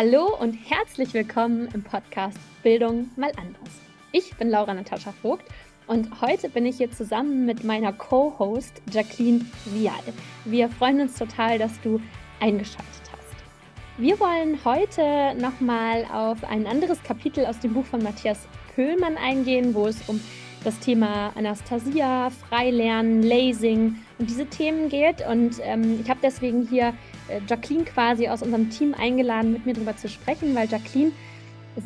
Hallo und herzlich willkommen im Podcast Bildung mal anders. Ich bin Laura Natascha Vogt und heute bin ich hier zusammen mit meiner Co-Host Jacqueline Vial. Wir freuen uns total, dass du eingeschaltet hast. Wir wollen heute nochmal auf ein anderes Kapitel aus dem Buch von Matthias Köhlmann eingehen, wo es um das Thema Anastasia, Freilernen, Lasing und diese Themen geht. Und ähm, ich habe deswegen hier Jacqueline quasi aus unserem Team eingeladen, mit mir darüber zu sprechen, weil Jacqueline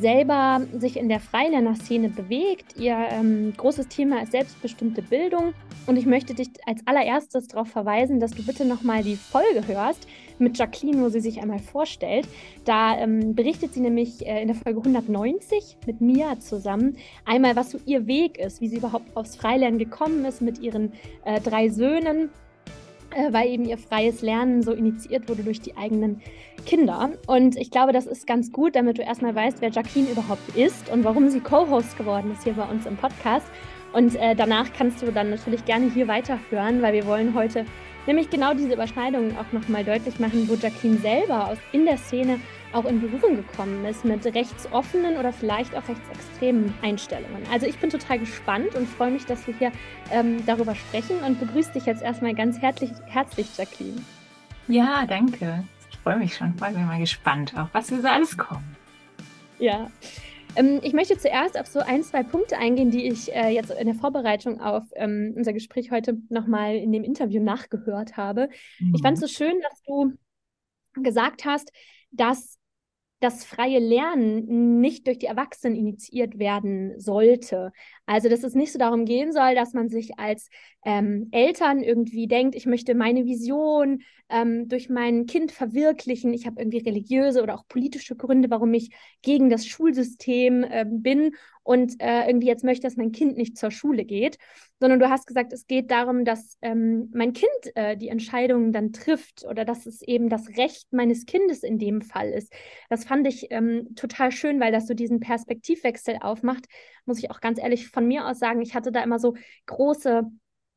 selber sich in der Freilerner-Szene bewegt. Ihr ähm, großes Thema ist selbstbestimmte Bildung. Und ich möchte dich als allererstes darauf verweisen, dass du bitte nochmal die Folge hörst mit Jacqueline, wo sie sich einmal vorstellt. Da ähm, berichtet sie nämlich äh, in der Folge 190 mit Mia zusammen einmal, was so ihr Weg ist, wie sie überhaupt aufs Freilernen gekommen ist mit ihren äh, drei Söhnen äh, weil eben ihr freies Lernen so initiiert wurde durch die eigenen Kinder. Und ich glaube, das ist ganz gut, damit du erstmal weißt, wer Jacqueline überhaupt ist und warum sie Co-Host geworden ist hier bei uns im Podcast. Und äh, danach kannst du dann natürlich gerne hier weiterhören, weil wir wollen heute nämlich genau diese Überschneidungen auch nochmal deutlich machen, wo Jacqueline selber aus, in der Szene auch in Berührung gekommen ist mit rechtsoffenen oder vielleicht auch rechtsextremen Einstellungen. Also ich bin total gespannt und freue mich, dass wir hier ähm, darüber sprechen und begrüße dich jetzt erstmal ganz herzlich, herzlich, Jacqueline. Ja, danke. Ich freue mich schon, Ich bin mal gespannt, auf was wir so alles kommen. Ja. Ähm, ich möchte zuerst auf so ein, zwei Punkte eingehen, die ich äh, jetzt in der Vorbereitung auf ähm, unser Gespräch heute nochmal in dem Interview nachgehört habe. Mhm. Ich fand es so schön, dass du gesagt hast, dass das freie Lernen nicht durch die Erwachsenen initiiert werden sollte. Also, dass es nicht so darum gehen soll, dass man sich als ähm, Eltern irgendwie denkt, ich möchte meine Vision ähm, durch mein Kind verwirklichen. Ich habe irgendwie religiöse oder auch politische Gründe, warum ich gegen das Schulsystem äh, bin und äh, irgendwie jetzt möchte, dass mein Kind nicht zur Schule geht, sondern du hast gesagt, es geht darum, dass ähm, mein Kind äh, die Entscheidungen dann trifft oder dass es eben das Recht meines Kindes in dem Fall ist. Das fand ich ähm, total schön, weil das so diesen Perspektivwechsel aufmacht. Muss ich auch ganz ehrlich von mir aus sagen, ich hatte da immer so große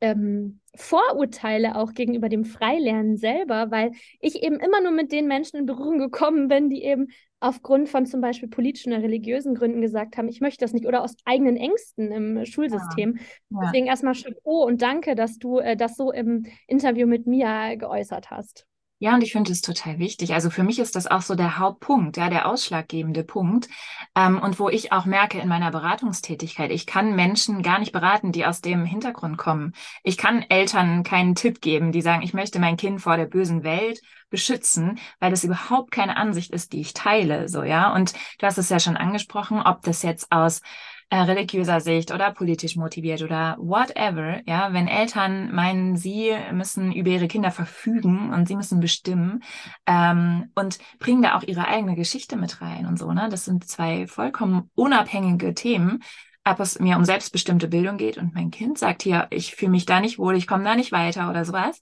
ähm, Vorurteile auch gegenüber dem Freilernen selber, weil ich eben immer nur mit den Menschen in Berührung gekommen bin, die eben aufgrund von zum Beispiel politischen oder religiösen Gründen gesagt haben, ich möchte das nicht oder aus eigenen Ängsten im Schulsystem. Ja. Ja. Deswegen erstmal Chapeau und danke, dass du äh, das so im Interview mit Mia geäußert hast. Ja, und ich finde es total wichtig. Also für mich ist das auch so der Hauptpunkt, ja, der ausschlaggebende Punkt. Ähm, und wo ich auch merke in meiner Beratungstätigkeit, ich kann Menschen gar nicht beraten, die aus dem Hintergrund kommen. Ich kann Eltern keinen Tipp geben, die sagen, ich möchte mein Kind vor der bösen Welt beschützen, weil das überhaupt keine Ansicht ist, die ich teile, so, ja. Und du hast es ja schon angesprochen, ob das jetzt aus äh, religiöser Sicht oder politisch motiviert oder whatever, ja, wenn Eltern meinen, sie müssen über ihre Kinder verfügen und sie müssen bestimmen ähm, und bringen da auch ihre eigene Geschichte mit rein und so, ne? Das sind zwei vollkommen unabhängige Themen ob es mir um selbstbestimmte Bildung geht und mein Kind sagt hier, ich fühle mich da nicht wohl, ich komme da nicht weiter oder sowas,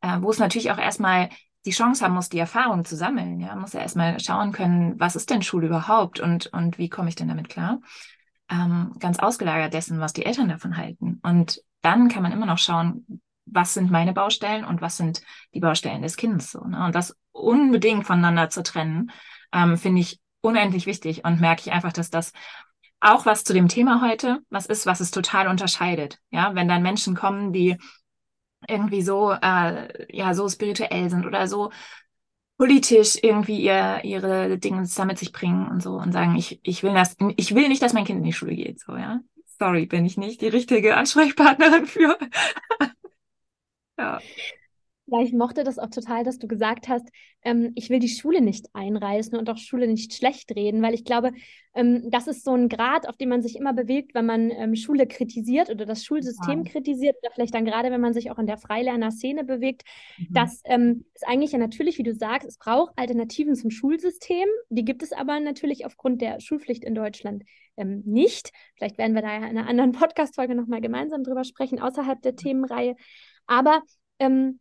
äh, wo es natürlich auch erstmal die Chance haben muss, die Erfahrung zu sammeln, ja, muss ja erstmal schauen können, was ist denn Schule überhaupt und, und wie komme ich denn damit klar? Ähm, ganz ausgelagert dessen, was die Eltern davon halten. Und dann kann man immer noch schauen, was sind meine Baustellen und was sind die Baustellen des Kindes. So, ne? Und das unbedingt voneinander zu trennen, ähm, finde ich unendlich wichtig und merke ich einfach, dass das auch was zu dem Thema heute, was ist, was es total unterscheidet. Ja, wenn dann Menschen kommen, die irgendwie so, äh, ja, so spirituell sind oder so politisch irgendwie ihr, ihre Dinge damit sich bringen und so und sagen, ich, ich will das, ich will nicht, dass mein Kind in die Schule geht, so, ja. Sorry, bin ich nicht die richtige Ansprechpartnerin für. ja. Ja, ich mochte das auch total, dass du gesagt hast, ähm, ich will die Schule nicht einreißen und auch Schule nicht schlecht reden, weil ich glaube, ähm, das ist so ein Grad, auf dem man sich immer bewegt, wenn man ähm, Schule kritisiert oder das Schulsystem ja. kritisiert oder vielleicht dann gerade, wenn man sich auch in der Freilerner-Szene bewegt. Mhm. Das ähm, ist eigentlich ja natürlich, wie du sagst, es braucht Alternativen zum Schulsystem. Die gibt es aber natürlich aufgrund der Schulpflicht in Deutschland ähm, nicht. Vielleicht werden wir da ja in einer anderen Podcast-Folge nochmal gemeinsam drüber sprechen, außerhalb der Themenreihe. Aber ähm,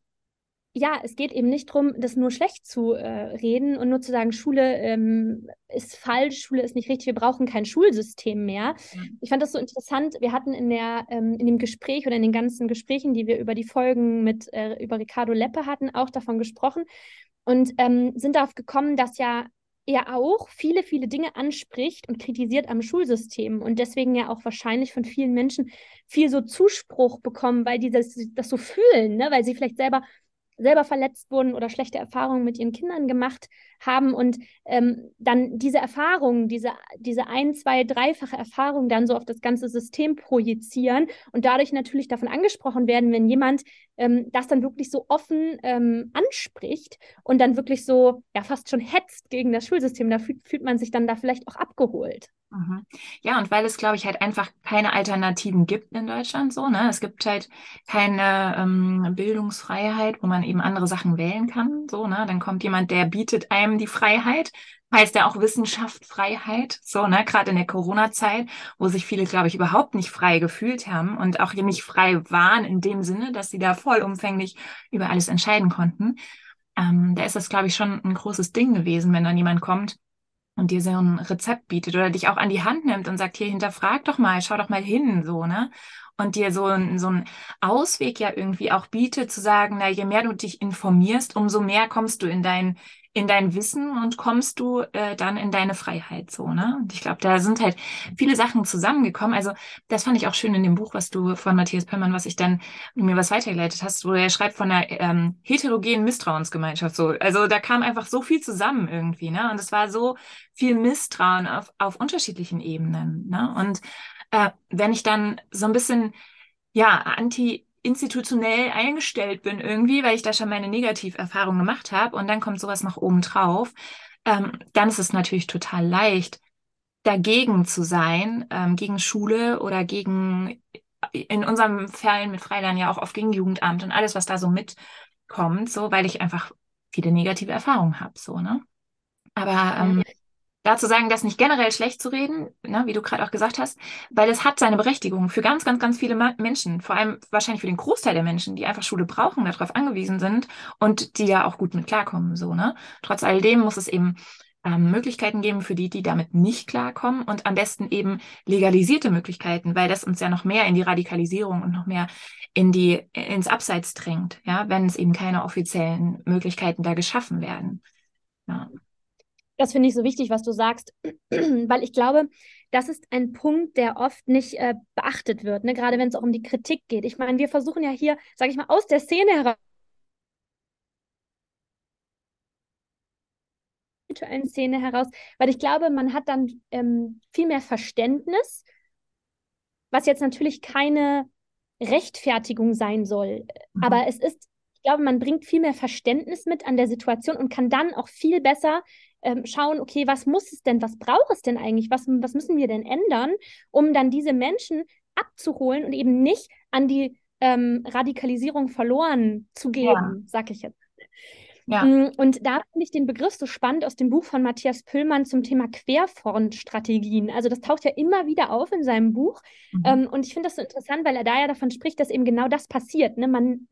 ja, es geht eben nicht darum, das nur schlecht zu äh, reden und nur zu sagen, Schule ähm, ist falsch, Schule ist nicht richtig, wir brauchen kein Schulsystem mehr. Mhm. Ich fand das so interessant. Wir hatten in, der, ähm, in dem Gespräch oder in den ganzen Gesprächen, die wir über die Folgen mit äh, über Ricardo Leppe hatten, auch davon gesprochen und ähm, sind darauf gekommen, dass ja er auch viele, viele Dinge anspricht und kritisiert am Schulsystem und deswegen ja auch wahrscheinlich von vielen Menschen viel so Zuspruch bekommen, weil die das, das so fühlen, ne? weil sie vielleicht selber selber verletzt wurden oder schlechte Erfahrungen mit ihren Kindern gemacht haben und ähm, dann diese Erfahrungen, diese, diese ein, zwei, dreifache Erfahrung dann so auf das ganze System projizieren und dadurch natürlich davon angesprochen werden, wenn jemand ähm, das dann wirklich so offen ähm, anspricht und dann wirklich so ja fast schon hetzt gegen das Schulsystem, da fühlt, fühlt man sich dann da vielleicht auch abgeholt. Mhm. Ja, und weil es, glaube ich, halt einfach keine Alternativen gibt in Deutschland so, ne? Es gibt halt keine ähm, Bildungsfreiheit, wo man eben andere Sachen wählen kann, so, ne? Dann kommt jemand, der bietet einem die Freiheit, heißt ja auch Wissenschaft Freiheit, so, ne? Gerade in der Corona-Zeit, wo sich viele, glaube ich, überhaupt nicht frei gefühlt haben und auch nicht frei waren in dem Sinne, dass sie da vollumfänglich über alles entscheiden konnten. Ähm, da ist das, glaube ich, schon ein großes Ding gewesen, wenn dann jemand kommt, und dir so ein Rezept bietet oder dich auch an die Hand nimmt und sagt, hier hinterfrag doch mal, schau doch mal hin, so, ne? Und dir so, so einen Ausweg ja irgendwie auch bietet, zu sagen, na, je mehr du dich informierst, umso mehr kommst du in dein, in dein Wissen und kommst du äh, dann in deine Freiheit so, ne? Und ich glaube, da sind halt viele Sachen zusammengekommen. Also das fand ich auch schön in dem Buch, was du von Matthias Pöllmann, was ich dann mir was weitergeleitet hast, wo er schreibt von einer ähm, heterogenen Misstrauensgemeinschaft so. Also da kam einfach so viel zusammen irgendwie, ne? Und es war so viel Misstrauen auf, auf unterschiedlichen Ebenen, ne? Und äh, wenn ich dann so ein bisschen ja, anti institutionell eingestellt bin irgendwie, weil ich da schon meine Negativerfahrung gemacht habe und dann kommt sowas noch oben drauf, ähm, dann ist es natürlich total leicht, dagegen zu sein, ähm, gegen Schule oder gegen, in unserem Fall mit Freiland ja auch oft gegen Jugendamt und alles, was da so mitkommt, so, weil ich einfach viele negative Erfahrungen habe, so, ne? Aber ähm, dazu sagen, das nicht generell schlecht zu reden, ne, wie du gerade auch gesagt hast, weil es hat seine Berechtigung für ganz, ganz, ganz viele Menschen, vor allem wahrscheinlich für den Großteil der Menschen, die einfach Schule brauchen, darauf angewiesen sind und die ja auch gut mit klarkommen, so, ne. Trotz alledem muss es eben ähm, Möglichkeiten geben für die, die damit nicht klarkommen und am besten eben legalisierte Möglichkeiten, weil das uns ja noch mehr in die Radikalisierung und noch mehr in die, ins Abseits drängt, ja, wenn es eben keine offiziellen Möglichkeiten da geschaffen werden. Ja. Das finde ich so wichtig, was du sagst, weil ich glaube, das ist ein Punkt, der oft nicht äh, beachtet wird, ne? gerade wenn es auch um die Kritik geht. Ich meine, wir versuchen ja hier, sage ich mal, aus der Szene heraus Szene heraus, weil ich glaube, man hat dann ähm, viel mehr Verständnis, was jetzt natürlich keine Rechtfertigung sein soll, mhm. aber es ist, glaube, man bringt viel mehr Verständnis mit an der Situation und kann dann auch viel besser ähm, schauen, okay, was muss es denn, was braucht es denn eigentlich, was, was müssen wir denn ändern, um dann diese Menschen abzuholen und eben nicht an die ähm, Radikalisierung verloren zu geben, ja. sag ich jetzt. Ja. Mm, und da finde ich den Begriff so spannend aus dem Buch von Matthias Püllmann zum Thema Querfrontstrategien. Also das taucht ja immer wieder auf in seinem Buch. Mhm. Ähm, und ich finde das so interessant, weil er da ja davon spricht, dass eben genau das passiert. Ne? Man,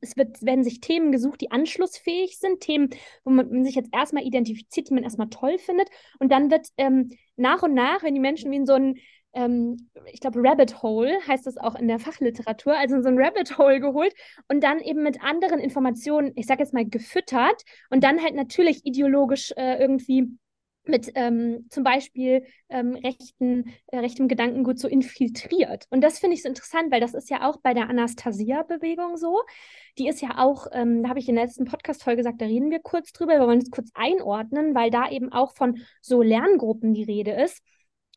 es wird, werden sich Themen gesucht, die anschlussfähig sind, Themen, wo man sich jetzt erstmal identifiziert, die man erstmal toll findet. Und dann wird ähm, nach und nach, wenn die Menschen wie in so einen ähm, ich glaube, Rabbit Hole heißt das auch in der Fachliteratur, also in so ein Rabbit Hole geholt und dann eben mit anderen Informationen, ich sage jetzt mal, gefüttert und dann halt natürlich ideologisch äh, irgendwie mit ähm, zum Beispiel ähm, rechten, äh, rechtem Gedankengut so infiltriert. Und das finde ich so interessant, weil das ist ja auch bei der Anastasia-Bewegung so. Die ist ja auch, ähm, da habe ich in der letzten Podcast-Folge gesagt, da reden wir kurz drüber, wir wollen es kurz einordnen, weil da eben auch von so Lerngruppen die Rede ist.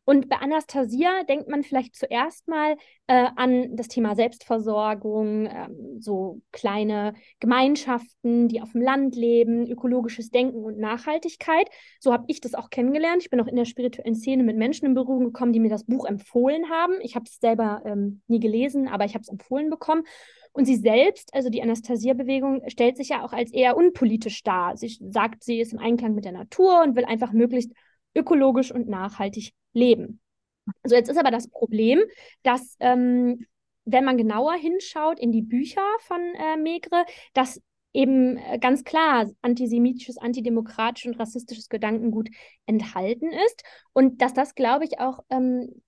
Und bei Anastasia denkt man vielleicht zuerst mal äh, an das Thema Selbstversorgung, ähm, so kleine Gemeinschaften, die auf dem Land leben, ökologisches Denken und Nachhaltigkeit. So habe ich das auch kennengelernt. Ich bin auch in der spirituellen Szene mit Menschen in Berührung gekommen, die mir das Buch empfohlen haben. Ich habe es selber ähm, nie gelesen, aber ich habe es empfohlen bekommen. Und sie selbst, also die Anastasia-Bewegung, stellt sich ja auch als eher unpolitisch dar. Sie sagt, sie ist im Einklang mit der Natur und will einfach möglichst ökologisch und nachhaltig leben. So, jetzt ist aber das Problem, dass ähm, wenn man genauer hinschaut in die Bücher von äh, Megre, dass eben äh, ganz klar antisemitisches, antidemokratisches und rassistisches Gedankengut enthalten ist und dass das, glaube ich, auch ähm,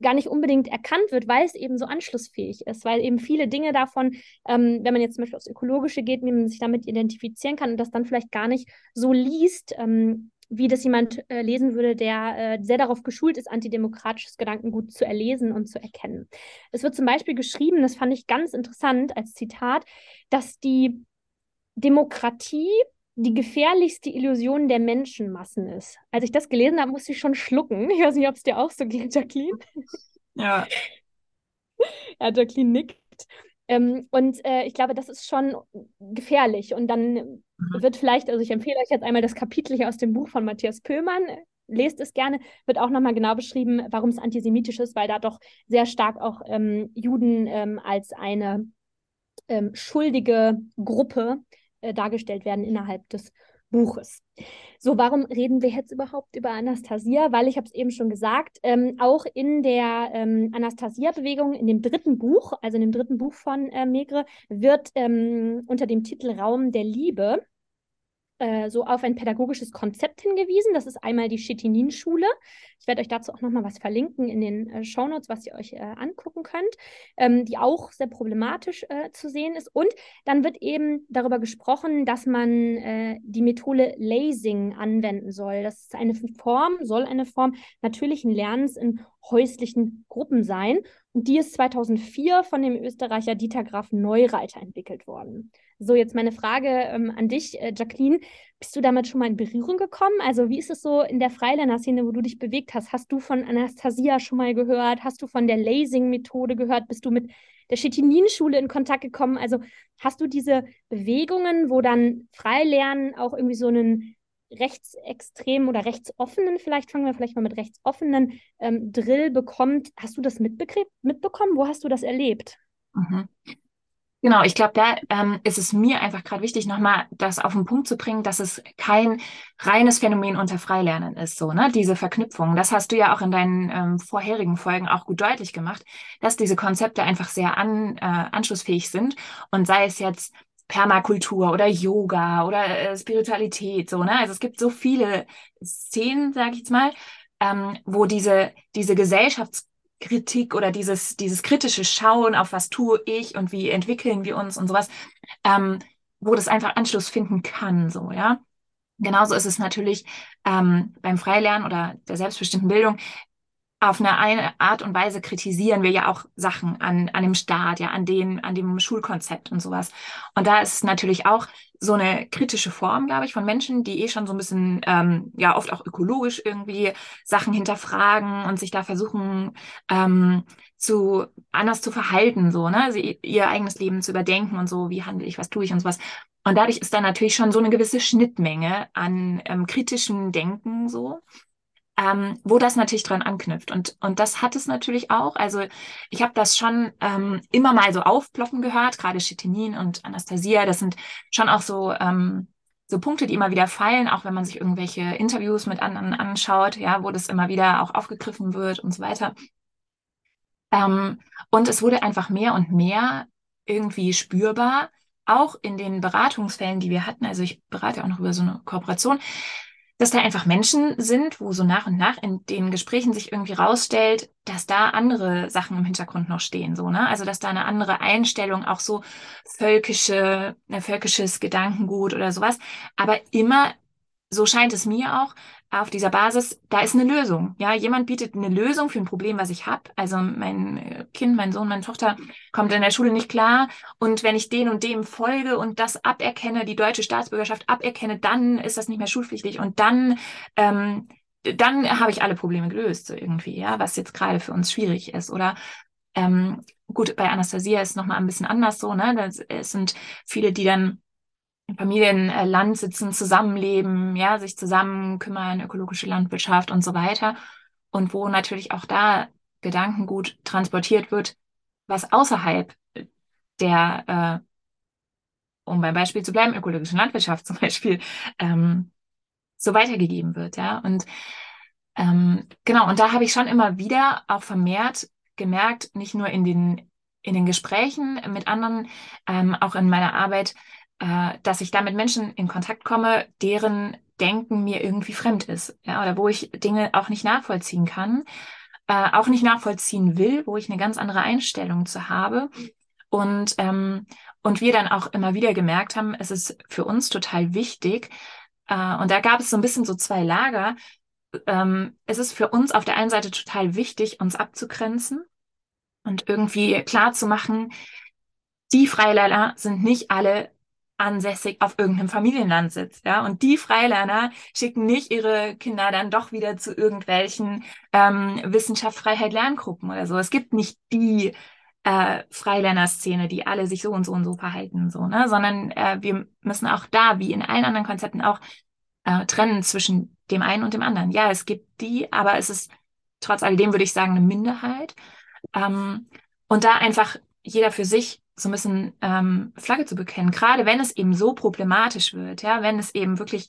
gar nicht unbedingt erkannt wird, weil es eben so anschlussfähig ist, weil eben viele Dinge davon, ähm, wenn man jetzt zum Beispiel aufs Ökologische geht, man sich damit identifizieren kann und das dann vielleicht gar nicht so liest, ähm, wie das jemand äh, lesen würde, der äh, sehr darauf geschult ist, antidemokratisches Gedankengut zu erlesen und zu erkennen. Es wird zum Beispiel geschrieben, das fand ich ganz interessant als Zitat, dass die Demokratie die gefährlichste Illusion der Menschenmassen ist. Als ich das gelesen habe, musste ich schon schlucken. Ich weiß nicht, ob es dir auch so geht, Jacqueline. Ja. ja, Jacqueline nickt. Ähm, und äh, ich glaube, das ist schon gefährlich. Und dann mhm. wird vielleicht, also ich empfehle euch jetzt einmal das Kapitel hier aus dem Buch von Matthias Pöhlmann. Lest es gerne, wird auch nochmal genau beschrieben, warum es antisemitisch ist, weil da doch sehr stark auch ähm, Juden ähm, als eine ähm, schuldige Gruppe äh, dargestellt werden innerhalb des Buches. So, warum reden wir jetzt überhaupt über Anastasia? Weil ich habe es eben schon gesagt, ähm, auch in der ähm, Anastasia-Bewegung, in dem dritten Buch, also in dem dritten Buch von äh, Megre, wird ähm, unter dem Titel Raum der Liebe äh, so auf ein pädagogisches Konzept hingewiesen. Das ist einmal die Chetinin-Schule. Ich werde euch dazu auch nochmal was verlinken in den äh, Shownotes, was ihr euch äh, angucken könnt, ähm, die auch sehr problematisch äh, zu sehen ist. Und dann wird eben darüber gesprochen, dass man äh, die Methode Lasing anwenden soll. Das ist eine Form, soll eine Form natürlichen Lernens in häuslichen Gruppen sein. Und die ist 2004 von dem Österreicher Dieter Graf Neureiter entwickelt worden. So, jetzt meine Frage ähm, an dich, äh, Jacqueline. Bist du damit schon mal in Berührung gekommen? Also, wie ist es so in der Freilerner-Szene, wo du dich bewegt hast? Hast du von Anastasia schon mal gehört? Hast du von der Lasing-Methode gehört? Bist du mit der Chetinin-Schule in Kontakt gekommen? Also, hast du diese Bewegungen, wo dann Freilernen auch irgendwie so einen rechtsextremen oder rechtsoffenen, vielleicht fangen wir vielleicht mal mit rechtsoffenen ähm, Drill bekommt. Hast du das mitbekommen? Wo hast du das erlebt? Mhm. Genau, ich glaube, da ähm, ist es mir einfach gerade wichtig, nochmal das auf den Punkt zu bringen, dass es kein reines Phänomen unter Freilernen ist, so, ne? Diese Verknüpfung. Das hast du ja auch in deinen ähm, vorherigen Folgen auch gut deutlich gemacht, dass diese Konzepte einfach sehr an, äh, anschlussfähig sind und sei es jetzt Permakultur oder Yoga oder äh, Spiritualität, so, ne? Also es gibt so viele Szenen, sage ich jetzt mal, ähm, wo diese, diese Gesellschafts Kritik oder dieses, dieses kritische Schauen auf was tue ich und wie entwickeln wir uns und sowas, ähm, wo das einfach Anschluss finden kann, so, ja. Genauso ist es natürlich ähm, beim Freilernen oder der selbstbestimmten Bildung auf eine, Art und Weise kritisieren wir ja auch Sachen an, an dem Staat, ja, an den, an dem Schulkonzept und sowas. Und da ist natürlich auch so eine kritische Form, glaube ich, von Menschen, die eh schon so ein bisschen, ähm, ja, oft auch ökologisch irgendwie Sachen hinterfragen und sich da versuchen, ähm, zu, anders zu verhalten, so, ne, sie, ihr eigenes Leben zu überdenken und so, wie handle ich, was tue ich und sowas. Und dadurch ist da natürlich schon so eine gewisse Schnittmenge an ähm, kritischem Denken, so ähm, wo das natürlich dran anknüpft. Und, und das hat es natürlich auch. Also ich habe das schon ähm, immer mal so aufploppen gehört, gerade Chitinin und Anastasia, das sind schon auch so, ähm, so Punkte, die immer wieder fallen, auch wenn man sich irgendwelche Interviews mit anderen anschaut, ja, wo das immer wieder auch aufgegriffen wird und so weiter. Ähm, und es wurde einfach mehr und mehr irgendwie spürbar, auch in den Beratungsfällen, die wir hatten. Also ich berate auch noch über so eine Kooperation dass da einfach Menschen sind, wo so nach und nach in den Gesprächen sich irgendwie rausstellt, dass da andere Sachen im Hintergrund noch stehen, so, ne? Also, dass da eine andere Einstellung, auch so völkische, äh, völkisches Gedankengut oder sowas, aber immer, so scheint es mir auch, auf dieser Basis, da ist eine Lösung. Ja, jemand bietet eine Lösung für ein Problem, was ich habe. Also mein Kind, mein Sohn, meine Tochter kommt in der Schule nicht klar. Und wenn ich den und dem folge und das aberkenne, die deutsche Staatsbürgerschaft aberkenne, dann ist das nicht mehr schulpflichtig. Und dann, ähm, dann habe ich alle Probleme gelöst, so irgendwie, ja, was jetzt gerade für uns schwierig ist. Oder ähm, gut, bei Anastasia ist nochmal ein bisschen anders so, ne? Das, es sind viele, die dann Familienland sitzen, zusammenleben, ja, sich zusammen kümmern, ökologische Landwirtschaft und so weiter. Und wo natürlich auch da Gedankengut transportiert wird, was außerhalb der, äh, um beim Beispiel zu bleiben, ökologischen Landwirtschaft zum Beispiel, ähm, so weitergegeben wird, ja. Und ähm, genau, und da habe ich schon immer wieder auch vermehrt gemerkt, nicht nur in den, in den Gesprächen mit anderen, ähm, auch in meiner Arbeit, äh, dass ich da mit Menschen in Kontakt komme, deren Denken mir irgendwie fremd ist, ja, oder wo ich Dinge auch nicht nachvollziehen kann, äh, auch nicht nachvollziehen will, wo ich eine ganz andere Einstellung zu habe. Und, ähm, und wir dann auch immer wieder gemerkt haben, es ist für uns total wichtig, äh, und da gab es so ein bisschen so zwei Lager. Ähm, es ist für uns auf der einen Seite total wichtig, uns abzugrenzen und irgendwie klar zu machen, die Freilerner sind nicht alle ansässig auf irgendeinem Familienlandsitz, ja. Und die Freilerner schicken nicht ihre Kinder dann doch wieder zu irgendwelchen ähm, Wissenschaft, Freiheit, Lerngruppen oder so. Es gibt nicht die äh, Freilerner-Szene, die alle sich so und so und so verhalten, so, ne? Sondern äh, wir müssen auch da, wie in allen anderen Konzepten, auch äh, trennen zwischen dem einen und dem anderen. Ja, es gibt die, aber es ist trotz alledem, würde ich sagen, eine Minderheit. Ähm, und da einfach jeder für sich so ein bisschen ähm, Flagge zu bekennen, gerade wenn es eben so problematisch wird, ja, wenn es eben wirklich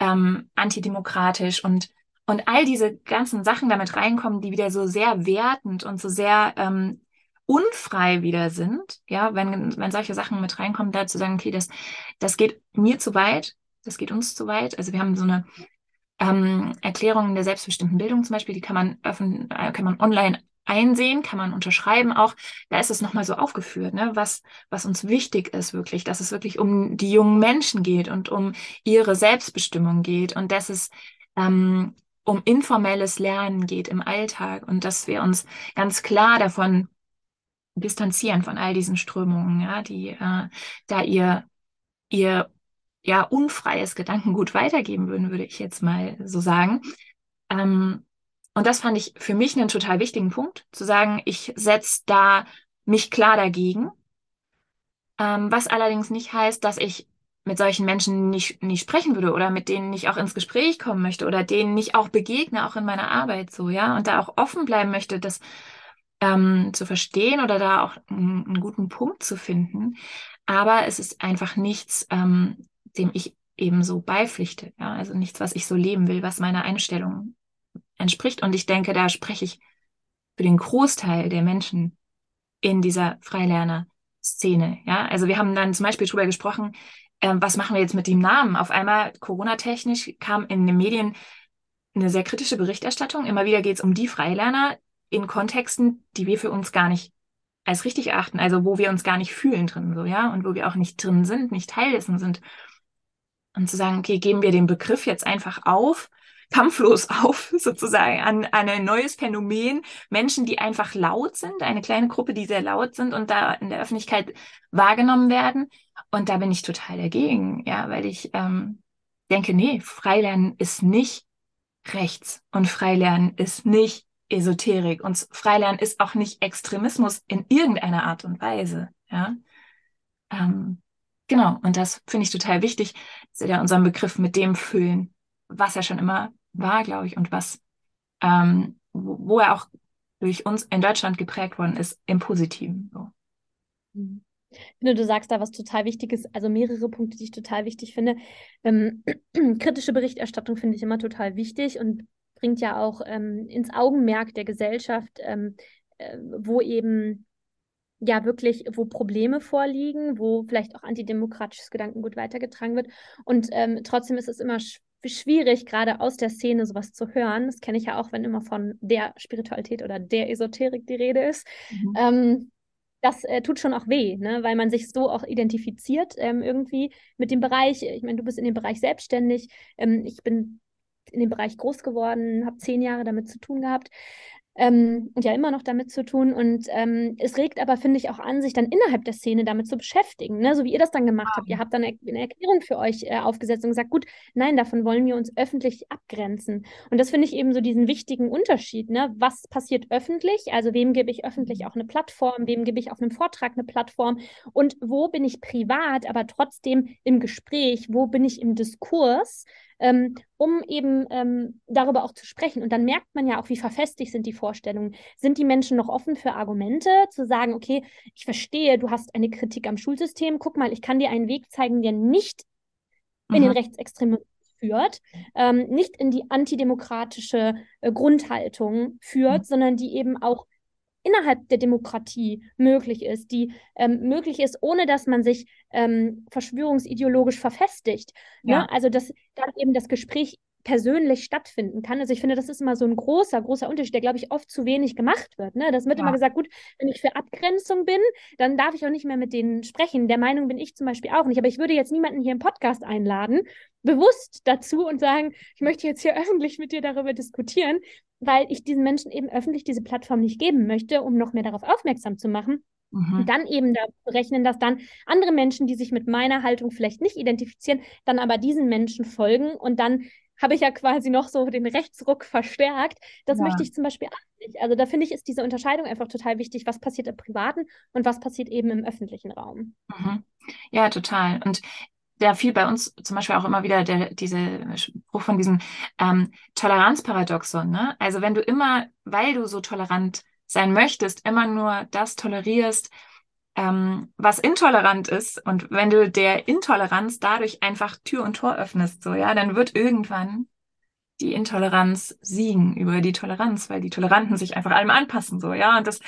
ähm, antidemokratisch und und all diese ganzen Sachen damit reinkommen, die wieder so sehr wertend und so sehr ähm, unfrei wieder sind, ja, wenn, wenn solche Sachen mit reinkommen, da zu sagen, okay, das, das geht mir zu weit, das geht uns zu weit. Also wir haben so eine ähm, Erklärung der selbstbestimmten Bildung zum Beispiel, die kann man öffnen, äh, kann man online einsehen, kann man unterschreiben auch. Da ist es nochmal so aufgeführt, ne, was, was uns wichtig ist wirklich, dass es wirklich um die jungen Menschen geht und um ihre Selbstbestimmung geht und dass es ähm, um informelles Lernen geht im Alltag und dass wir uns ganz klar davon distanzieren von all diesen Strömungen, ja, die äh, da ihr ihr ja unfreies Gedankengut weitergeben würden, würde ich jetzt mal so sagen. Ähm, und das fand ich für mich einen total wichtigen Punkt, zu sagen, ich setze da mich klar dagegen. Ähm, was allerdings nicht heißt, dass ich mit solchen Menschen nicht, nicht sprechen würde oder mit denen nicht auch ins Gespräch kommen möchte oder denen nicht auch begegne, auch in meiner Arbeit so, ja, und da auch offen bleiben möchte, das ähm, zu verstehen oder da auch einen, einen, guten Punkt zu finden. Aber es ist einfach nichts, ähm, dem ich eben so beipflichte, ja, also nichts, was ich so leben will, was meiner Einstellung entspricht. Und ich denke, da spreche ich für den Großteil der Menschen in dieser Freilerner-Szene. Ja, also wir haben dann zum Beispiel darüber gesprochen, äh, was machen wir jetzt mit dem Namen? Auf einmal Corona-technisch kam in den Medien eine sehr kritische Berichterstattung. Immer wieder geht es um die Freilerner in Kontexten, die wir für uns gar nicht als richtig erachten, also wo wir uns gar nicht fühlen drin, so, ja, und wo wir auch nicht drin sind, nicht Teil dessen sind. Und zu sagen, okay, geben wir den Begriff jetzt einfach auf kampflos auf, sozusagen, an, an ein neues Phänomen. Menschen, die einfach laut sind, eine kleine Gruppe, die sehr laut sind und da in der Öffentlichkeit wahrgenommen werden. Und da bin ich total dagegen, ja, weil ich ähm, denke, nee, Freilernen ist nicht rechts und Freilernen ist nicht Esoterik und Freilernen ist auch nicht Extremismus in irgendeiner Art und Weise, ja. Ähm, genau, und das finde ich total wichtig, dass wir da unseren Begriff mit dem füllen, was er schon immer war, glaube ich, und was, ähm, wo, wo, er auch durch uns in Deutschland geprägt worden ist, im Positiven. So. Mhm. Ich finde, du sagst da was total Wichtiges, also mehrere Punkte, die ich total wichtig finde. Ähm, kritische Berichterstattung finde ich immer total wichtig und bringt ja auch ähm, ins Augenmerk der Gesellschaft, ähm, äh, wo eben ja wirklich, wo Probleme vorliegen, wo vielleicht auch antidemokratisches Gedankengut weitergetragen wird. Und ähm, trotzdem ist es immer schwierig, gerade aus der Szene sowas zu hören. Das kenne ich ja auch, wenn immer von der Spiritualität oder der Esoterik die Rede ist. Mhm. Ähm, das äh, tut schon auch weh, ne? weil man sich so auch identifiziert ähm, irgendwie mit dem Bereich. Ich meine, du bist in dem Bereich selbstständig. Ähm, ich bin in dem Bereich groß geworden, habe zehn Jahre damit zu tun gehabt ähm, und ja immer noch damit zu tun. Und ähm, es regt aber, finde ich, auch an, sich dann innerhalb der Szene damit zu beschäftigen, ne? so wie ihr das dann gemacht habt. Ihr habt dann eine, eine Erklärung für euch äh, aufgesetzt und gesagt, gut, nein, davon wollen wir uns öffentlich abgrenzen. Und das finde ich eben so diesen wichtigen Unterschied. Ne? Was passiert öffentlich? Also wem gebe ich öffentlich auch eine Plattform? Wem gebe ich auf einem Vortrag eine Plattform? Und wo bin ich privat, aber trotzdem im Gespräch? Wo bin ich im Diskurs? Ähm, um eben ähm, darüber auch zu sprechen. Und dann merkt man ja auch, wie verfestigt sind die Vorstellungen. Sind die Menschen noch offen für Argumente, zu sagen, okay, ich verstehe, du hast eine Kritik am Schulsystem, guck mal, ich kann dir einen Weg zeigen, der nicht mhm. in den mhm. Rechtsextremismus führt, ähm, nicht in die antidemokratische äh, Grundhaltung führt, mhm. sondern die eben auch innerhalb der Demokratie möglich ist, die ähm, möglich ist, ohne dass man sich ähm, verschwörungsideologisch verfestigt. Ne? Ja. Ne? Also dass dann eben das Gespräch persönlich stattfinden kann. Also ich finde, das ist immer so ein großer, großer Unterschied, der, glaube ich, oft zu wenig gemacht wird. Ne? Das wird ja. immer gesagt, gut, wenn ich für Abgrenzung bin, dann darf ich auch nicht mehr mit denen sprechen. Der Meinung bin ich zum Beispiel auch nicht. Aber ich würde jetzt niemanden hier im Podcast einladen, bewusst dazu und sagen, ich möchte jetzt hier öffentlich mit dir darüber diskutieren, weil ich diesen Menschen eben öffentlich diese Plattform nicht geben möchte, um noch mehr darauf aufmerksam zu machen. Mhm. Und dann eben da berechnen, dass dann andere Menschen, die sich mit meiner Haltung vielleicht nicht identifizieren, dann aber diesen Menschen folgen und dann habe ich ja quasi noch so den Rechtsruck verstärkt. Das ja. möchte ich zum Beispiel auch nicht. Also da finde ich, ist diese Unterscheidung einfach total wichtig, was passiert im privaten und was passiert eben im öffentlichen Raum. Mhm. Ja, total. Und da fiel bei uns zum Beispiel auch immer wieder der, dieser Spruch von diesem ähm, Toleranzparadoxon. Ne? Also wenn du immer, weil du so tolerant sein möchtest, immer nur das tolerierst, ähm, was intolerant ist. Und wenn du der Intoleranz dadurch einfach Tür und Tor öffnest, so, ja, dann wird irgendwann die Intoleranz siegen über die Toleranz, weil die Toleranten sich einfach allem anpassen, so, ja. Und das,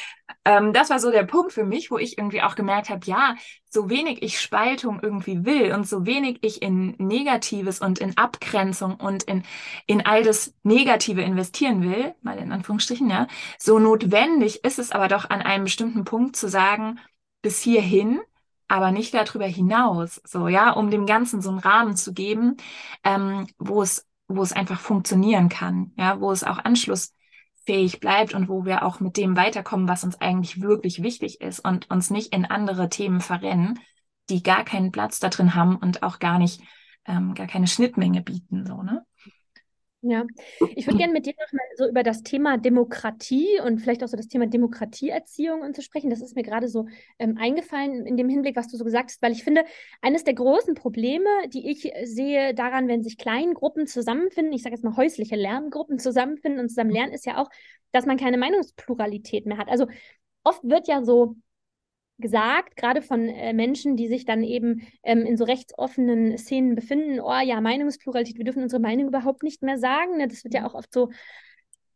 ähm, das war so der Punkt für mich, wo ich irgendwie auch gemerkt habe, ja, so wenig ich Spaltung irgendwie will und so wenig ich in Negatives und in Abgrenzung und in, in all das Negative investieren will, mal in Anführungsstrichen, ja, so notwendig ist es aber doch an einem bestimmten Punkt zu sagen, bis hierhin, aber nicht darüber hinaus, so, ja, um dem Ganzen so einen Rahmen zu geben, ähm, wo es wo es einfach funktionieren kann, ja, wo es auch anschlussfähig bleibt und wo wir auch mit dem weiterkommen, was uns eigentlich wirklich wichtig ist und uns nicht in andere Themen verrennen, die gar keinen Platz da drin haben und auch gar nicht, ähm, gar keine Schnittmenge bieten, so, ne? Ja, ich würde gerne mit dir noch mal so über das Thema Demokratie und vielleicht auch so das Thema Demokratieerziehung und zu sprechen. Das ist mir gerade so ähm, eingefallen in dem Hinblick, was du so gesagt hast, weil ich finde, eines der großen Probleme, die ich sehe daran, wenn sich Kleingruppen zusammenfinden, ich sage jetzt mal häusliche Lerngruppen zusammenfinden und zusammen lernen, ist ja auch, dass man keine Meinungspluralität mehr hat. Also oft wird ja so gesagt, gerade von äh, Menschen, die sich dann eben ähm, in so rechtsoffenen Szenen befinden, oh ja, Meinungspluralität, wir dürfen unsere Meinung überhaupt nicht mehr sagen. Ne? Das wird ja mhm. auch oft so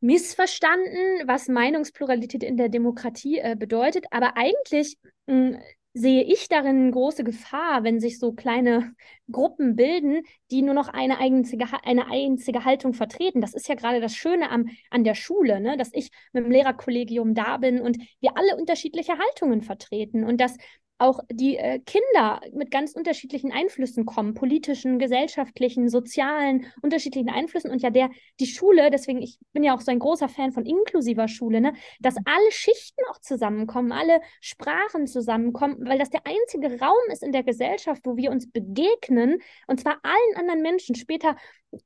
missverstanden, was Meinungspluralität in der Demokratie äh, bedeutet. Aber eigentlich mh, sehe ich darin große Gefahr, wenn sich so kleine Gruppen bilden, die nur noch eine einzige, eine einzige Haltung vertreten. Das ist ja gerade das Schöne am, an der Schule, ne? dass ich mit dem Lehrerkollegium da bin und wir alle unterschiedliche Haltungen vertreten und dass auch die äh, Kinder mit ganz unterschiedlichen Einflüssen kommen, politischen, gesellschaftlichen, sozialen, unterschiedlichen Einflüssen und ja der die Schule, deswegen ich bin ja auch so ein großer Fan von inklusiver Schule, ne, dass alle Schichten auch zusammenkommen, alle Sprachen zusammenkommen, weil das der einzige Raum ist in der Gesellschaft, wo wir uns begegnen und zwar allen anderen Menschen. Später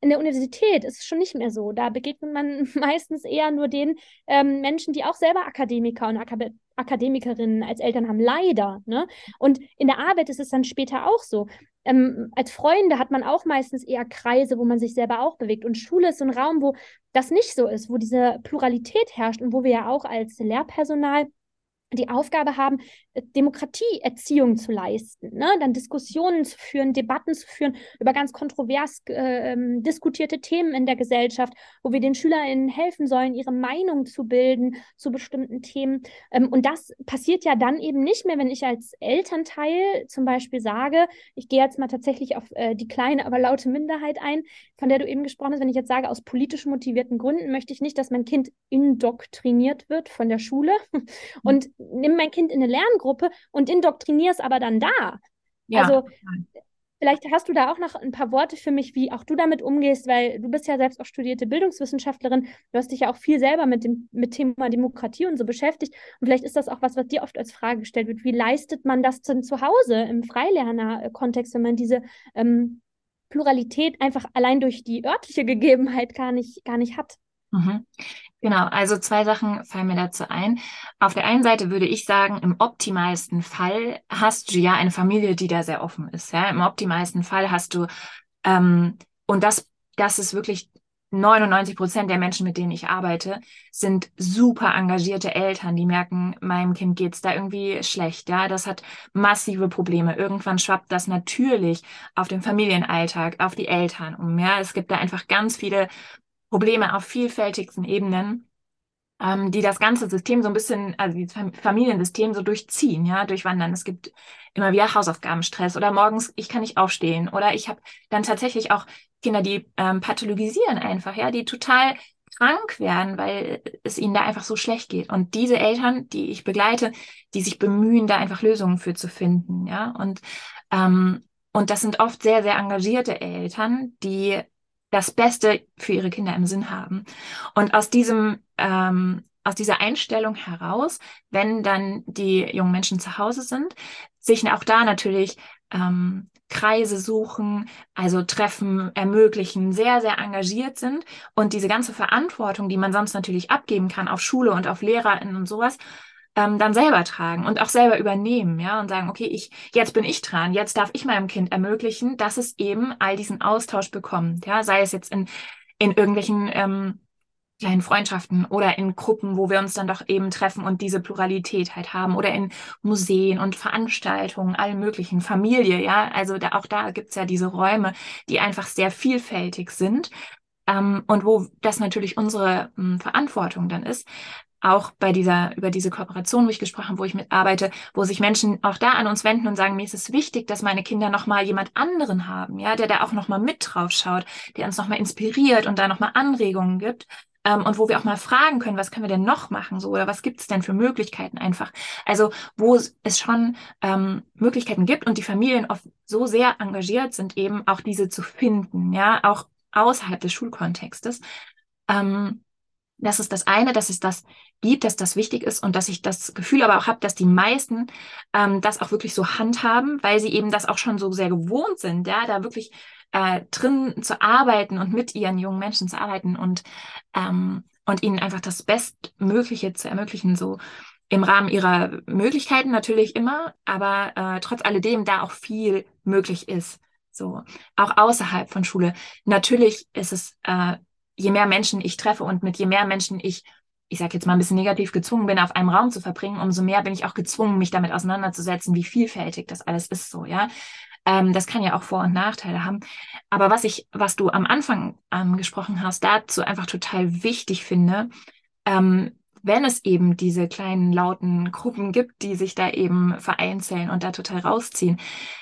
in der Universität ist es schon nicht mehr so. Da begegnet man meistens eher nur den ähm, Menschen, die auch selber Akademiker und Akad Akademikerinnen als Eltern haben, leider. Ne? Und in der Arbeit ist es dann später auch so. Ähm, als Freunde hat man auch meistens eher Kreise, wo man sich selber auch bewegt. Und Schule ist so ein Raum, wo das nicht so ist, wo diese Pluralität herrscht und wo wir ja auch als Lehrpersonal die Aufgabe haben, Demokratieerziehung zu leisten, ne? dann Diskussionen zu führen, Debatten zu führen über ganz kontrovers äh, diskutierte Themen in der Gesellschaft, wo wir den SchülerInnen helfen sollen, ihre Meinung zu bilden zu bestimmten Themen. Ähm, und das passiert ja dann eben nicht mehr, wenn ich als Elternteil zum Beispiel sage, ich gehe jetzt mal tatsächlich auf äh, die kleine, aber laute Minderheit ein, von der du eben gesprochen hast, wenn ich jetzt sage, aus politisch motivierten Gründen möchte ich nicht, dass mein Kind indoktriniert wird von der Schule. Und nimm mein Kind in eine Lerngruppe und indoktrinier es aber dann da. Ja. Also vielleicht hast du da auch noch ein paar Worte für mich, wie auch du damit umgehst, weil du bist ja selbst auch studierte Bildungswissenschaftlerin. Du hast dich ja auch viel selber mit dem mit Thema Demokratie und so beschäftigt. Und vielleicht ist das auch was, was dir oft als Frage gestellt wird. Wie leistet man das denn zu Hause im Freilerner-Kontext, wenn man diese ähm, Pluralität einfach allein durch die örtliche Gegebenheit gar nicht, gar nicht hat? Mhm. Genau, also zwei Sachen fallen mir dazu ein. Auf der einen Seite würde ich sagen, im optimalsten Fall hast du ja eine Familie, die da sehr offen ist. Ja? Im optimalsten Fall hast du, ähm, und das, das ist wirklich 99 Prozent der Menschen, mit denen ich arbeite, sind super engagierte Eltern, die merken, meinem Kind geht's da irgendwie schlecht. Ja, das hat massive Probleme. Irgendwann schwappt das natürlich auf den Familienalltag, auf die Eltern um. Ja, es gibt da einfach ganz viele Probleme auf vielfältigsten Ebenen, ähm, die das ganze System so ein bisschen, also das Familiensystem so durchziehen, ja, durchwandern. Es gibt immer wieder Hausaufgabenstress oder morgens, ich kann nicht aufstehen oder ich habe dann tatsächlich auch Kinder, die ähm, pathologisieren einfach, ja, die total krank werden, weil es ihnen da einfach so schlecht geht. Und diese Eltern, die ich begleite, die sich bemühen, da einfach Lösungen für zu finden, ja. Und, ähm, und das sind oft sehr, sehr engagierte Eltern, die das Beste für ihre Kinder im Sinn haben. Und aus diesem, ähm, aus dieser Einstellung heraus, wenn dann die jungen Menschen zu Hause sind, sich auch da natürlich ähm, Kreise suchen, also Treffen ermöglichen, sehr, sehr engagiert sind und diese ganze Verantwortung, die man sonst natürlich abgeben kann auf Schule und auf LehrerInnen und sowas, ähm, dann selber tragen und auch selber übernehmen, ja, und sagen, okay, ich, jetzt bin ich dran, jetzt darf ich meinem Kind ermöglichen, dass es eben all diesen Austausch bekommt, ja, sei es jetzt in, in irgendwelchen ähm, kleinen Freundschaften oder in Gruppen, wo wir uns dann doch eben treffen und diese Pluralität halt haben oder in Museen und Veranstaltungen, allen möglichen, Familie, ja, also da, auch da gibt's ja diese Räume, die einfach sehr vielfältig sind ähm, und wo das natürlich unsere ähm, Verantwortung dann ist, auch bei dieser, über diese Kooperation, wo ich gesprochen habe, wo ich mitarbeite, wo sich Menschen auch da an uns wenden und sagen, mir ist es wichtig, dass meine Kinder nochmal jemand anderen haben, ja, der da auch nochmal mit drauf schaut, der uns nochmal inspiriert und da nochmal Anregungen gibt. Ähm, und wo wir auch mal fragen können, was können wir denn noch machen, so, oder was gibt es denn für Möglichkeiten einfach? Also, wo es schon ähm, Möglichkeiten gibt und die Familien oft so sehr engagiert sind, eben auch diese zu finden, ja, auch außerhalb des Schulkontextes. Ähm, das ist das eine, dass es das gibt, dass das wichtig ist und dass ich das Gefühl aber auch habe, dass die meisten ähm, das auch wirklich so handhaben, weil sie eben das auch schon so sehr gewohnt sind, ja, da wirklich äh, drin zu arbeiten und mit ihren jungen Menschen zu arbeiten und, ähm, und ihnen einfach das Bestmögliche zu ermöglichen, so im Rahmen ihrer Möglichkeiten natürlich immer, aber äh, trotz alledem da auch viel möglich ist. So, auch außerhalb von Schule. Natürlich ist es äh, je mehr Menschen ich treffe und mit je mehr Menschen ich, ich sage jetzt mal ein bisschen negativ, gezwungen bin, auf einem Raum zu verbringen, umso mehr bin ich auch gezwungen, mich damit auseinanderzusetzen, wie vielfältig das alles ist so, ja. Ähm, das kann ja auch Vor- und Nachteile haben. Aber was ich, was du am Anfang angesprochen ähm, hast, dazu einfach total wichtig finde, ähm, wenn es eben diese kleinen lauten Gruppen gibt, die sich da eben vereinzeln und da total rausziehen.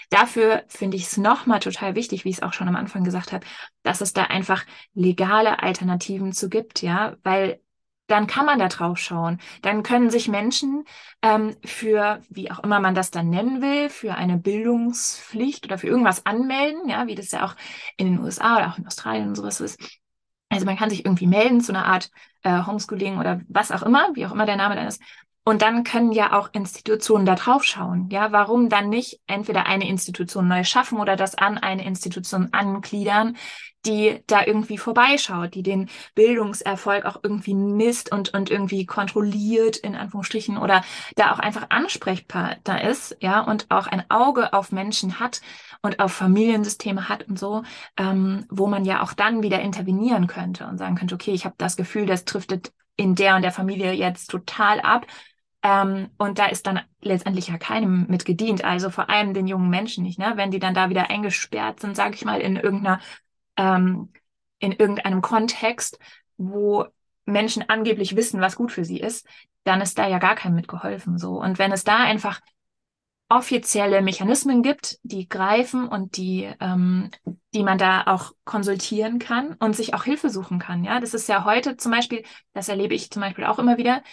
Dafür finde ich es nochmal total wichtig, wie ich es auch schon am Anfang gesagt habe, dass es da einfach legale Alternativen zu gibt, ja, weil dann kann man da drauf schauen. Dann können sich Menschen ähm, für, wie auch immer man das dann nennen will, für eine Bildungspflicht oder für irgendwas anmelden, ja, wie das ja auch in den USA oder auch in Australien und sowas ist. Also man kann sich irgendwie melden zu einer Art äh, Homeschooling oder was auch immer, wie auch immer der Name dann ist. Und dann können ja auch Institutionen da drauf schauen. Ja, warum dann nicht entweder eine Institution neu schaffen oder das an eine Institution angliedern, die da irgendwie vorbeischaut, die den Bildungserfolg auch irgendwie misst und, und irgendwie kontrolliert, in Anführungsstrichen, oder da auch einfach ansprechbar da ist, ja, und auch ein Auge auf Menschen hat und auf Familiensysteme hat und so, ähm, wo man ja auch dann wieder intervenieren könnte und sagen könnte, okay, ich habe das Gefühl, das driftet in der und der Familie jetzt total ab ähm, und da ist dann letztendlich ja keinem mit gedient, also vor allem den jungen Menschen nicht, ne? Wenn die dann da wieder eingesperrt sind, sage ich mal, in irgendeiner, ähm, in irgendeinem Kontext, wo Menschen angeblich wissen, was gut für sie ist, dann ist da ja gar keinem mitgeholfen. So. Und wenn es da einfach offizielle Mechanismen gibt, die greifen und die, ähm, die man da auch konsultieren kann und sich auch Hilfe suchen kann. Ja, das ist ja heute zum Beispiel, das erlebe ich zum Beispiel auch immer wieder,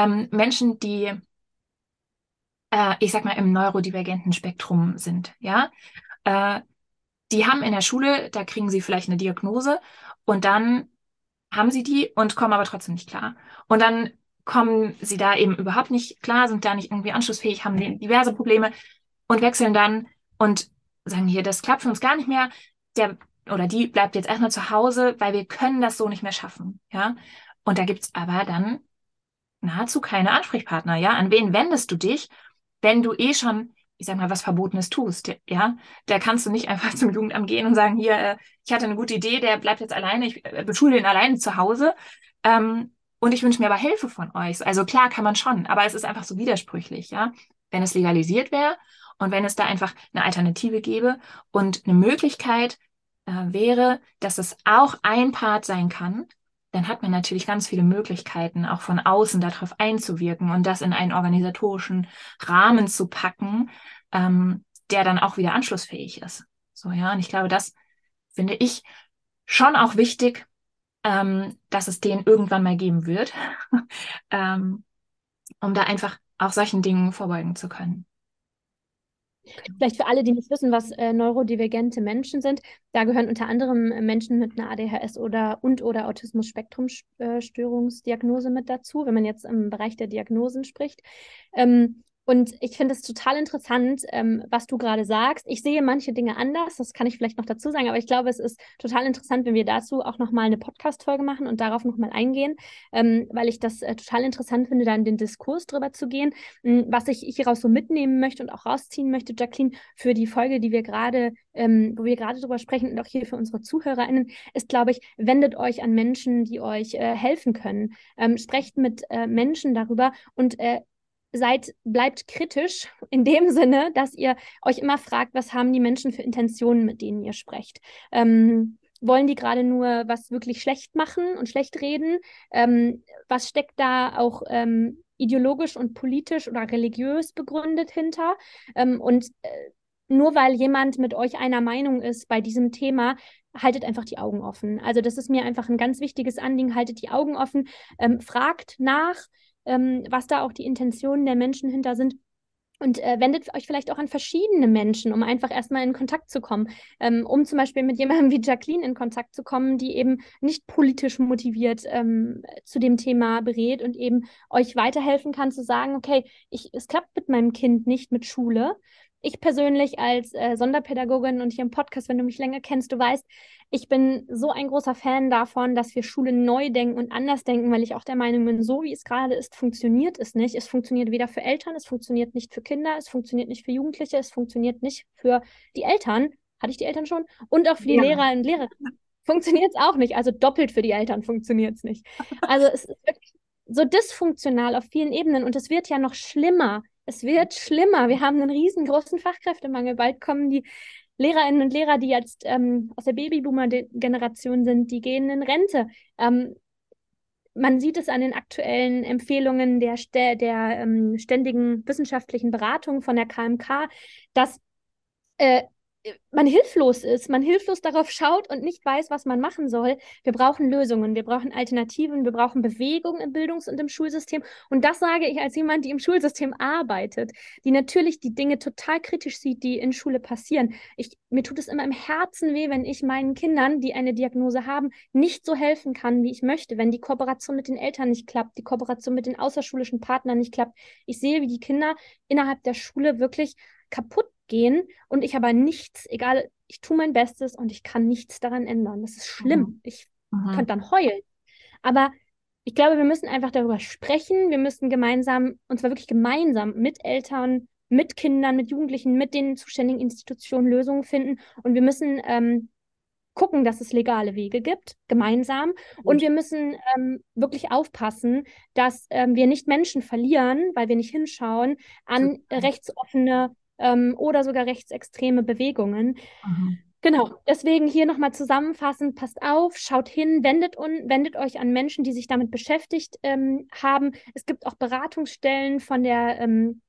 ähm, Menschen, die, äh, ich sag mal, im neurodivergenten Spektrum sind, ja, äh, die haben in der Schule, da kriegen sie vielleicht eine Diagnose und dann haben sie die und kommen aber trotzdem nicht klar. Und dann kommen sie da eben überhaupt nicht klar, sind da nicht irgendwie anschlussfähig, haben diverse Probleme und wechseln dann und sagen hier, das klappt für uns gar nicht mehr. Der oder die bleibt jetzt erstmal zu Hause, weil wir können das so nicht mehr schaffen. Ja. Und da gibt's aber dann nahezu keine Ansprechpartner, ja. An wen wendest du dich, wenn du eh schon, ich sag mal, was Verbotenes tust, ja? Da kannst du nicht einfach zum Jugendamt gehen und sagen, hier, äh, ich hatte eine gute Idee, der bleibt jetzt alleine, ich äh, beschule ihn alleine zu Hause. Ähm, und ich wünsche mir aber Hilfe von euch. Also klar kann man schon, aber es ist einfach so widersprüchlich, ja. Wenn es legalisiert wäre und wenn es da einfach eine Alternative gäbe und eine Möglichkeit äh, wäre, dass es auch ein Part sein kann, dann hat man natürlich ganz viele Möglichkeiten, auch von außen darauf einzuwirken und das in einen organisatorischen Rahmen zu packen, ähm, der dann auch wieder anschlussfähig ist. So, ja, und ich glaube, das finde ich schon auch wichtig, ähm, dass es den irgendwann mal geben wird, ähm, um da einfach auch solchen Dingen vorbeugen zu können. Vielleicht für alle, die nicht wissen, was äh, neurodivergente Menschen sind, da gehören unter anderem äh, Menschen mit einer ADHS oder und oder Autismus-Spektrum-Störungsdiagnose äh, mit dazu, wenn man jetzt im Bereich der Diagnosen spricht. Ähm, und ich finde es total interessant, ähm, was du gerade sagst. Ich sehe manche Dinge anders, das kann ich vielleicht noch dazu sagen, aber ich glaube, es ist total interessant, wenn wir dazu auch nochmal eine Podcast-Folge machen und darauf nochmal eingehen, ähm, weil ich das äh, total interessant finde, da in den Diskurs drüber zu gehen. Ähm, was ich hieraus so mitnehmen möchte und auch rausziehen möchte, Jacqueline, für die Folge, die wir gerade, ähm, wo wir gerade drüber sprechen und auch hier für unsere ZuhörerInnen, ist, glaube ich, wendet euch an Menschen, die euch äh, helfen können. Ähm, sprecht mit äh, Menschen darüber und äh, seid, bleibt kritisch in dem Sinne, dass ihr euch immer fragt, was haben die Menschen für Intentionen, mit denen ihr sprecht. Ähm, wollen die gerade nur was wirklich schlecht machen und schlecht reden? Ähm, was steckt da auch ähm, ideologisch und politisch oder religiös begründet hinter? Ähm, und äh, nur weil jemand mit euch einer Meinung ist bei diesem Thema, haltet einfach die Augen offen. Also das ist mir einfach ein ganz wichtiges Anliegen. Haltet die Augen offen, ähm, fragt nach, ähm, was da auch die Intentionen der Menschen hinter sind. Und äh, wendet euch vielleicht auch an verschiedene Menschen, um einfach erstmal in Kontakt zu kommen. Ähm, um zum Beispiel mit jemandem wie Jacqueline in Kontakt zu kommen, die eben nicht politisch motiviert ähm, zu dem Thema berät und eben euch weiterhelfen kann zu sagen, okay, ich, es klappt mit meinem Kind nicht mit Schule ich persönlich als äh, Sonderpädagogin und hier im Podcast, wenn du mich länger kennst, du weißt, ich bin so ein großer Fan davon, dass wir Schule neu denken und anders denken, weil ich auch der Meinung bin, so wie es gerade ist, funktioniert es nicht. Es funktioniert weder für Eltern, es funktioniert nicht für Kinder, es funktioniert nicht für Jugendliche, es funktioniert nicht für die Eltern. Hatte ich die Eltern schon? Und auch für die ja. Lehrer und Lehrerinnen. Funktioniert es auch nicht. Also doppelt für die Eltern funktioniert es nicht. Also es ist wirklich so dysfunktional auf vielen Ebenen und es wird ja noch schlimmer es wird schlimmer. Wir haben einen riesengroßen Fachkräftemangel. Bald kommen die Lehrerinnen und Lehrer, die jetzt ähm, aus der Babyboomer-Generation sind, die gehen in Rente. Ähm, man sieht es an den aktuellen Empfehlungen der, der ähm, ständigen wissenschaftlichen Beratung von der KMK, dass äh, man hilflos ist, man hilflos darauf schaut und nicht weiß, was man machen soll. Wir brauchen Lösungen, wir brauchen Alternativen, wir brauchen Bewegung im Bildungs- und im Schulsystem. Und das sage ich als jemand, die im Schulsystem arbeitet, die natürlich die Dinge total kritisch sieht, die in Schule passieren. Ich, mir tut es immer im Herzen weh, wenn ich meinen Kindern, die eine Diagnose haben, nicht so helfen kann, wie ich möchte, wenn die Kooperation mit den Eltern nicht klappt, die Kooperation mit den außerschulischen Partnern nicht klappt. Ich sehe, wie die Kinder innerhalb der Schule wirklich kaputt gehen und ich aber nichts, egal, ich tue mein Bestes und ich kann nichts daran ändern. Das ist schlimm. Mhm. Ich mhm. könnte dann heulen. Aber ich glaube, wir müssen einfach darüber sprechen. Wir müssen gemeinsam, und zwar wirklich gemeinsam mit Eltern, mit Kindern, mit Jugendlichen, mit den zuständigen Institutionen Lösungen finden. Und wir müssen ähm, gucken, dass es legale Wege gibt, gemeinsam. Und wir müssen ähm, wirklich aufpassen, dass ähm, wir nicht Menschen verlieren, weil wir nicht hinschauen, an rechtsoffene ähm, oder sogar rechtsextreme Bewegungen. Mhm. Genau, deswegen hier nochmal zusammenfassend, passt auf, schaut hin, wendet, un, wendet euch an Menschen, die sich damit beschäftigt ähm, haben. Es gibt auch Beratungsstellen von der ähm,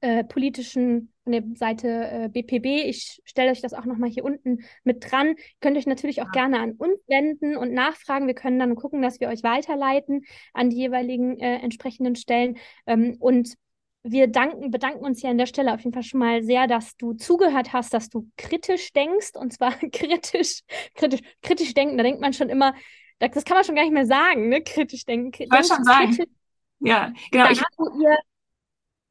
äh, politischen, von der Seite äh, BPB. Ich stelle euch das auch nochmal hier unten mit dran. Ihr könnt euch natürlich auch ja. gerne an uns wenden und nachfragen. Wir können dann gucken, dass wir euch weiterleiten an die jeweiligen äh, entsprechenden Stellen. Ähm, und wir danken, bedanken uns hier an der Stelle auf jeden Fall schon mal sehr, dass du zugehört hast, dass du kritisch denkst und zwar kritisch, kritisch, kritisch denken. Da denkt man schon immer, das kann man schon gar nicht mehr sagen, ne? Kritisch denken. Wollte schon sagen. Ja, genau. Ich, ihr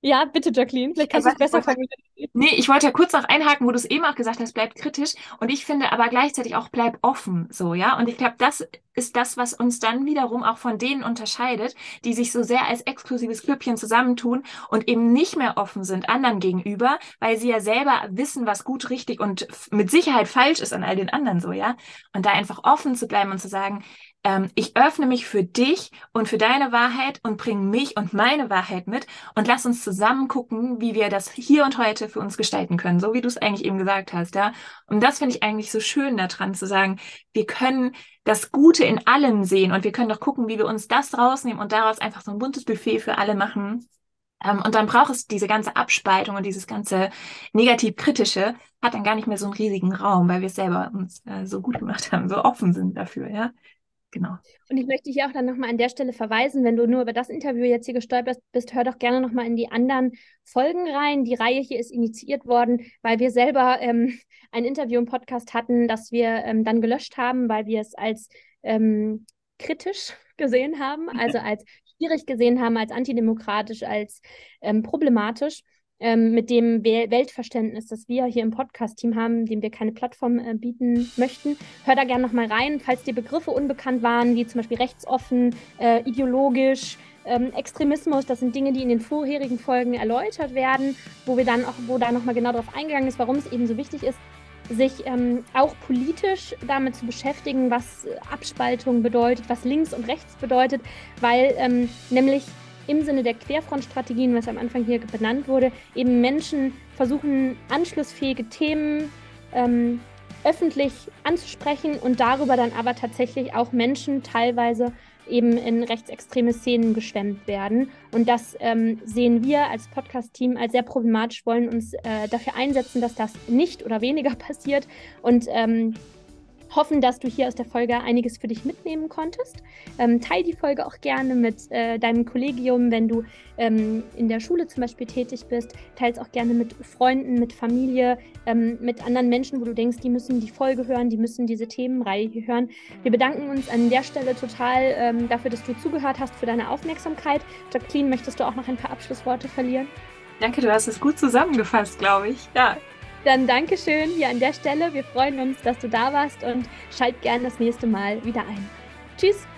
ja, bitte, Jacqueline. Vielleicht kannst du es besser formulieren. Nee, ich wollte ja kurz noch einhaken, wo du es eben auch gesagt hast, bleib kritisch. Und ich finde aber gleichzeitig auch bleib offen, so, ja. Und ich glaube, das ist das, was uns dann wiederum auch von denen unterscheidet, die sich so sehr als exklusives Klüppchen zusammentun und eben nicht mehr offen sind anderen gegenüber, weil sie ja selber wissen, was gut, richtig und mit Sicherheit falsch ist an all den anderen, so, ja. Und da einfach offen zu bleiben und zu sagen, ähm, ich öffne mich für dich und für deine Wahrheit und bringe mich und meine Wahrheit mit und lass uns zusammen gucken, wie wir das hier und heute für uns gestalten können, so wie du es eigentlich eben gesagt hast, ja. Und das finde ich eigentlich so schön daran zu sagen, wir können das Gute in allem sehen und wir können doch gucken, wie wir uns das rausnehmen und daraus einfach so ein buntes Buffet für alle machen. Ähm, und dann braucht es diese ganze Abspaltung und dieses ganze negativ-kritische, hat dann gar nicht mehr so einen riesigen Raum, weil wir es selber uns äh, so gut gemacht haben, so offen sind dafür, ja. Genau. Und ich möchte hier auch dann nochmal an der Stelle verweisen, wenn du nur über das Interview jetzt hier gestolpert bist, hör doch gerne nochmal in die anderen Folgen rein. Die Reihe hier ist initiiert worden, weil wir selber ähm, ein Interview im Podcast hatten, das wir ähm, dann gelöscht haben, weil wir es als ähm, kritisch gesehen haben, also als schwierig gesehen haben, als antidemokratisch, als ähm, problematisch. Ähm, mit dem Weltverständnis, das wir hier im Podcast-Team haben, dem wir keine Plattform äh, bieten möchten. Hör da gerne nochmal rein, falls dir Begriffe unbekannt waren, wie zum Beispiel rechtsoffen, äh, ideologisch, ähm, Extremismus, das sind Dinge, die in den vorherigen Folgen erläutert werden, wo wir dann auch, wo da nochmal genau darauf eingegangen ist, warum es eben so wichtig ist, sich ähm, auch politisch damit zu beschäftigen, was Abspaltung bedeutet, was links und rechts bedeutet, weil ähm, nämlich im Sinne der Querfrontstrategien, was am Anfang hier benannt wurde, eben Menschen versuchen, anschlussfähige Themen ähm, öffentlich anzusprechen und darüber dann aber tatsächlich auch Menschen teilweise eben in rechtsextreme Szenen geschwemmt werden. Und das ähm, sehen wir als Podcast-Team als sehr problematisch, wollen uns äh, dafür einsetzen, dass das nicht oder weniger passiert und ähm, hoffen, dass du hier aus der Folge einiges für dich mitnehmen konntest. Ähm, teil die Folge auch gerne mit äh, deinem Kollegium, wenn du ähm, in der Schule zum Beispiel tätig bist. Teil es auch gerne mit Freunden, mit Familie, ähm, mit anderen Menschen, wo du denkst, die müssen die Folge hören, die müssen diese Themenreihe hören. Wir bedanken uns an der Stelle total ähm, dafür, dass du zugehört hast, für deine Aufmerksamkeit. Jacqueline, möchtest du auch noch ein paar Abschlussworte verlieren? Danke, du hast es gut zusammengefasst, glaube ich. Ja, dann Dankeschön hier an der Stelle. Wir freuen uns, dass du da warst und schalt gern das nächste Mal wieder ein. Tschüss!